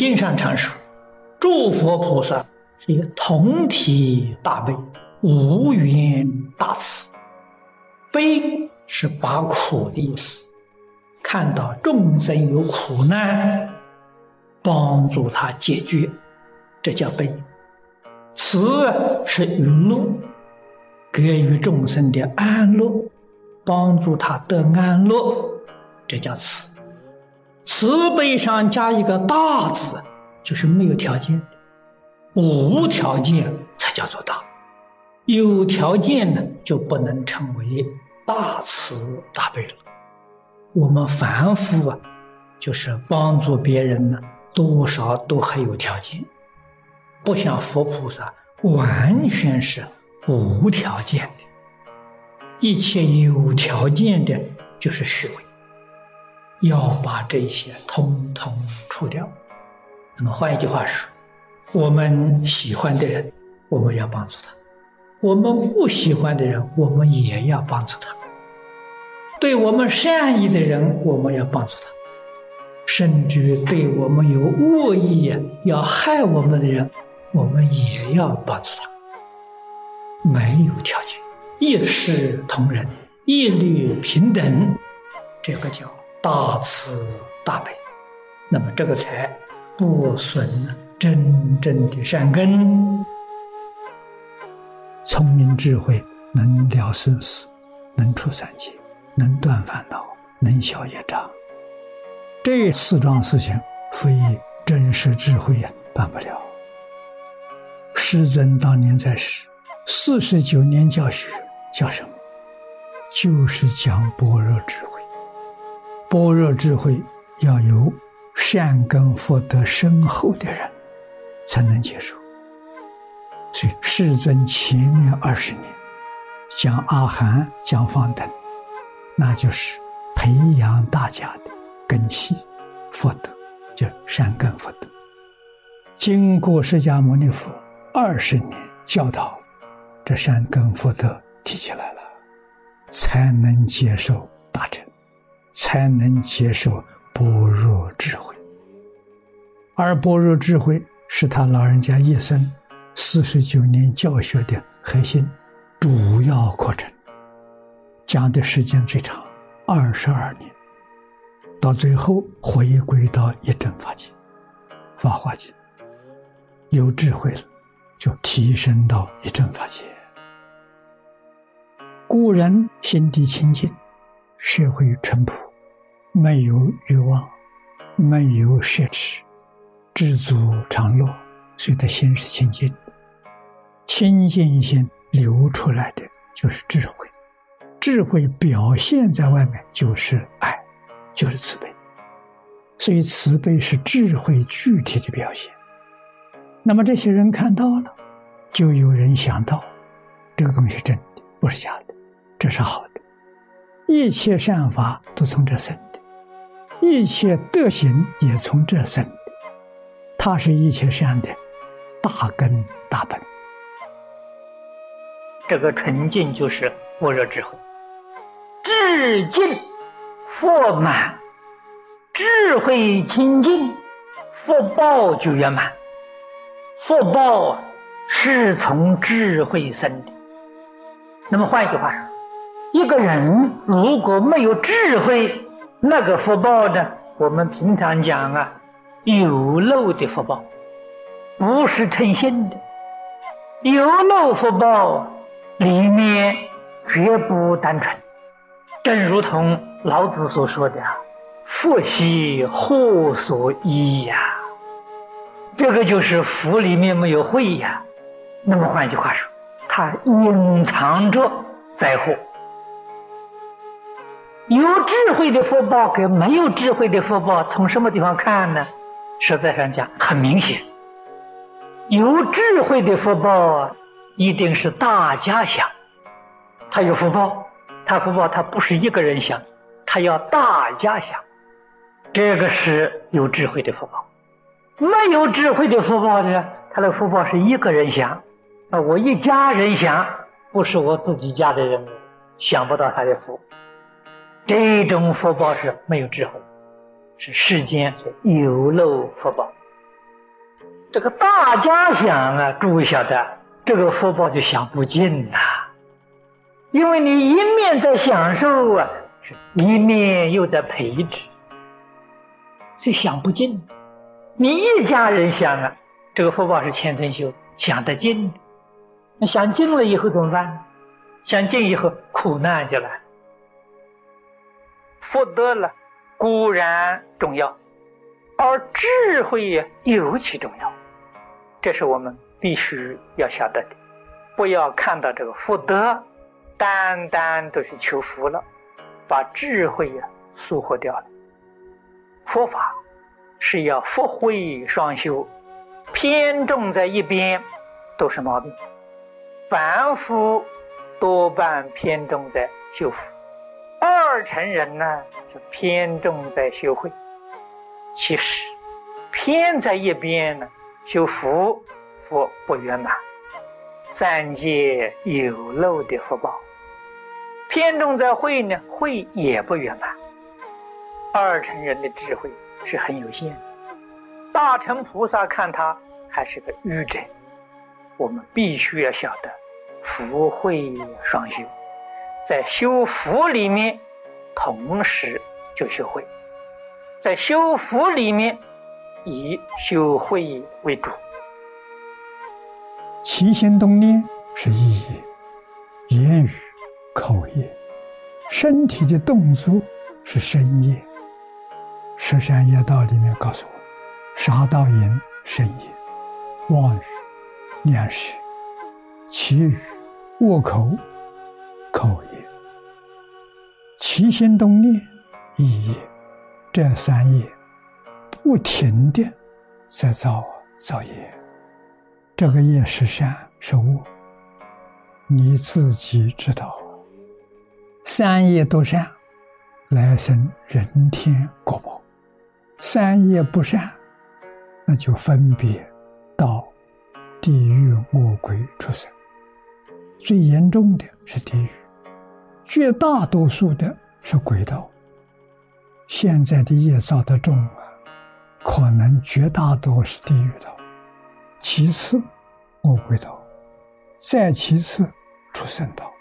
经上常说，诸佛菩萨是一个同体大悲，无缘大慈。悲是把苦的意思，看到众生有苦难，帮助他解决，这叫悲。慈是娱乐，给予众生的安乐，帮助他得安乐，这叫慈。慈悲上加一个大字，就是没有条件的，无条件才叫做大。有条件呢，就不能称为大慈大悲了。我们凡夫啊，就是帮助别人呢，多少都还有条件，不像佛菩萨，完全是无条件的。一切有条件的，就是虚伪。要把这些通通除掉。那么换一句话说，我们喜欢的人，我们要帮助他；我们不喜欢的人，我们也要帮助他。对我们善意的人，我们要帮助他；甚至对我们有恶意要害我们的人，我们也要帮助他。没有条件，一视同仁，一律平等，这个叫。大慈大悲，那么这个才不损真正的善根。聪明智慧能了生死，能出三界，能断烦恼，能消业障。这四桩事情，非真实智慧也办不了。师尊当年在世，四十九年教学，叫什么？就是讲般若智慧。般若智慧要有善根福德深厚的人才能接受，所以世尊前面二十年讲阿含、讲方等，那就是培养大家的根器福德，就善根福德。经过释迦牟尼佛二十年教导，这善根福德提起来了，才能接受大乘。才能接受般若智慧，而般若智慧是他老人家一生四十九年教学的核心、主要课程，讲的时间最长，二十二年，到最后回归到一真法界、法华经，有智慧了，就提升到一真法界。故人心地清净。社会淳朴，没有欲望，没有奢侈，知足常乐，所以他心是清净。清净心流出来的就是智慧，智慧表现在外面就是爱，就是慈悲。所以慈悲是智慧具体的表现。那么这些人看到了，就有人想到，这个东西是真的不是假的，这是好的。一切善法都从这生的，一切德行也从这生的，它是一切善的大根大本。这个纯净就是般若智慧，智净佛满，智慧清净，福报就圆满。福报是从智慧生的。那么换一句话说。一个人如果没有智慧，那个福报呢？我们平常讲啊，有漏的福报，不是诚心的。有漏福报里面绝不单纯，正如同老子所说的“福兮祸所依”呀，这个就是福里面没有慧呀。那么换句话说，它隐藏着灾祸。有智慧的福报跟没有智慧的福报，从什么地方看呢？实在上讲，很明显。有智慧的福报一定是大家享，他有福报，他福报他不是一个人享，他要大家享，这个是有智慧的福报。没有智慧的福报呢，他的福报是一个人享，啊，我一家人享，不是我自己家的人享不到他的福。这种福报是没有智慧，是世间有漏福报。这个大家想啊，诸位晓得，这个福报就享不尽呐。因为你一面在享受啊，一面又在培植，是享不尽。你一家人想啊，这个福报是前生修，享得尽。那享尽了以后怎么办？享尽以后苦难就来。福德了固然重要，而智慧尤其重要。这是我们必须要晓得的，不要看到这个福德，单单都是求福了，把智慧呀疏忽掉了。佛法是要福慧双修，偏重在一边都是毛病。凡夫多半偏重在修福，二乘人呢是偏重在修慧。其实偏在一边呢。修福，福不圆满，三界有漏的福报，偏重在慧呢，慧也不圆满。二乘人的智慧是很有限的，大乘菩萨看他还是个愚者。我们必须要晓得，福慧双修，在修福里面，同时就修慧，在修福里面。以修慧为主，起心动念是意业，言语、口业，身体的动作是身业。十善业道里面告诉我，杀盗淫身业，妄语、念食、绮语、恶口口业，起心动念意业，这三业。不停的在造造业，这个业是善是恶，你自己知道。三业都善，来生人天果报；三业不善，那就分别到地狱魔鬼出生。最严重的是地狱，绝大多数的是鬼道。现在的业造的重啊。可能绝大多是地狱道，其次魔鬼道，再其次畜生道。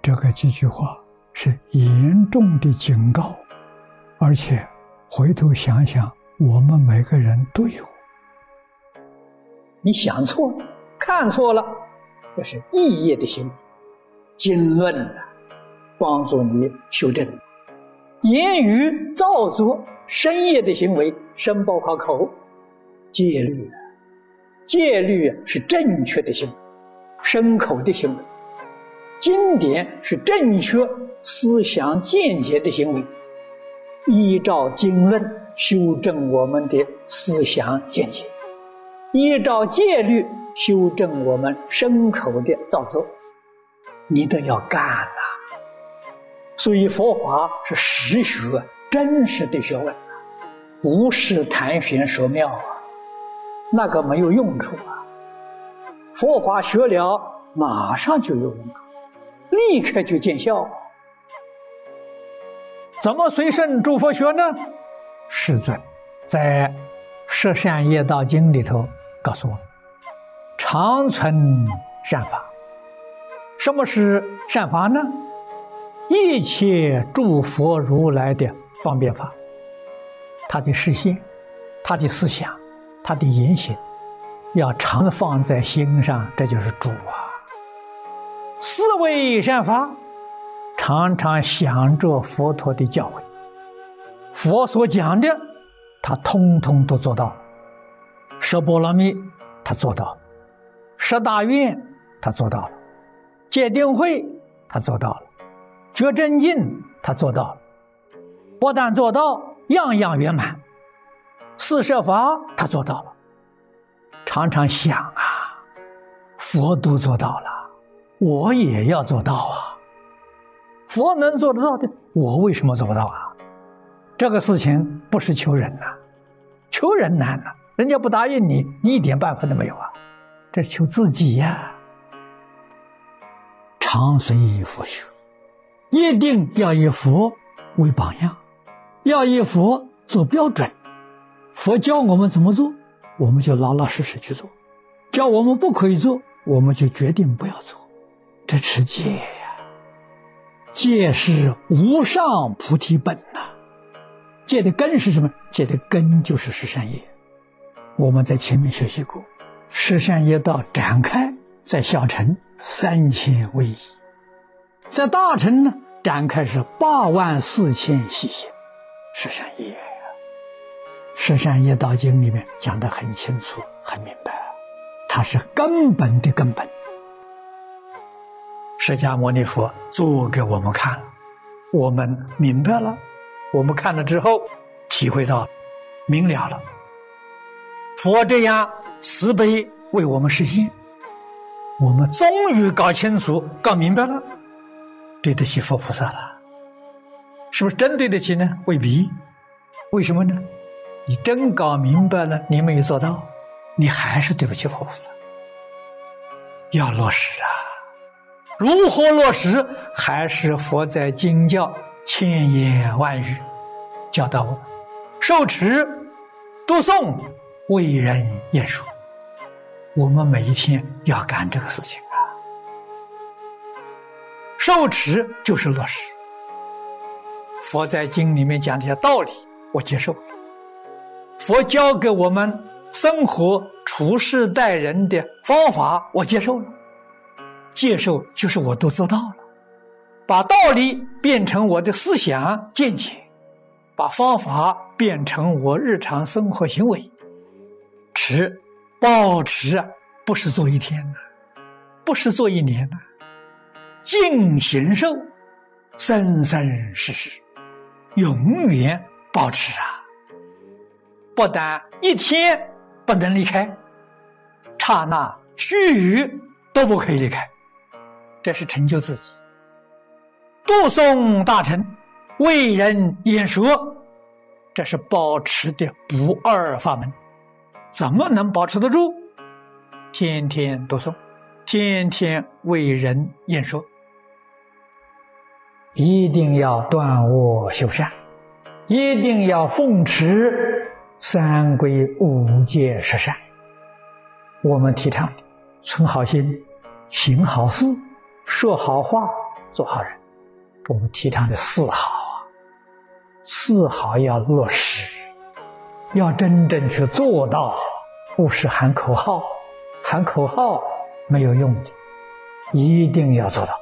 这个几句话是严重的警告，而且回头想想，我们每个人都有。你想错了，看错了，这是异业的行为。经论啊，帮助你修正。言语造作。深夜的行为，深包括口，戒律，戒律是正确的行为，深口的行为，经典是正确思想见解的行为，依照经论修正我们的思想见解，依照戒律修正我们身口的造作，你都要干呐。所以佛法是实学。真实的学问，不是谈玄说妙啊，那个没有用处啊。佛法学了，马上就有用处，立刻就见效。怎么随顺诸佛学呢？世尊在《十善业道经》里头告诉我们：常存善法。什么是善法呢？一切诸佛如来的。方便法，他的视线、他的思想、他的言行，要常放在心上，这就是主啊。思维善法，常常想着佛陀的教诲，佛所讲的，他通通都做到了。舍波罗蜜，他做到了；十大愿，他做到了；戒定慧，他做到了；觉真境，他做到了。不但做到样样圆满，四摄法他做到了。常常想啊，佛都做到了，我也要做到啊。佛能做得到的，我为什么做不到啊？这个事情不是求人呐，求人难呐，人家不答应你，你一点办法都没有啊。这求自己呀。常随佛学，一定要以佛为榜样。要以佛做标准，佛教我们怎么做，我们就老老实实去做；叫我们不可以做，我们就决定不要做。这持戒呀，戒是无上菩提本呐。戒的根是什么？戒的根就是十善业。我们在前面学习过，十善业道展开在小乘三千为一，在大乘呢展开是八万四千细线，十善业。十善业道经里面讲的很清楚、很明白，它是根本的根本。释迦牟尼佛做给我们看，我们明白了，我们看了之后体会到明了了。佛这样慈悲为我们实现，我们终于搞清楚、搞明白了，对得起佛菩萨了。是不是真对得起呢？未必。为什么呢？你真搞明白了，你没有做到，你还是对不起佛菩萨。要落实啊！如何落实？还是佛在经教千言万语教导我们：受持、读诵。为人演说，我们每一天要干这个事情。受持就是落实，佛在经里面讲这些道理，我接受。佛教给我们生活处事待人的方法，我接受了。接受就是我都做到了，把道理变成我的思想见解，把方法变成我日常生活行为。持，保持，不是做一天呐，不是做一年呐，尽行受，生生世世，永远保持啊！不但一天不能离开，刹那须臾都不可以离开，这是成就自己。读诵大乘，为人演说，这是保持的不二法门。怎么能保持得住？天天读诵，天天为人演说，一定要断恶修善，一定要奉持三规五戒十善。我们提倡存好心，行好事，说好话，做好人。我们提倡的四好啊，四好要落实。要真正去做到，不是喊口号，喊口号没有用的，一定要做到。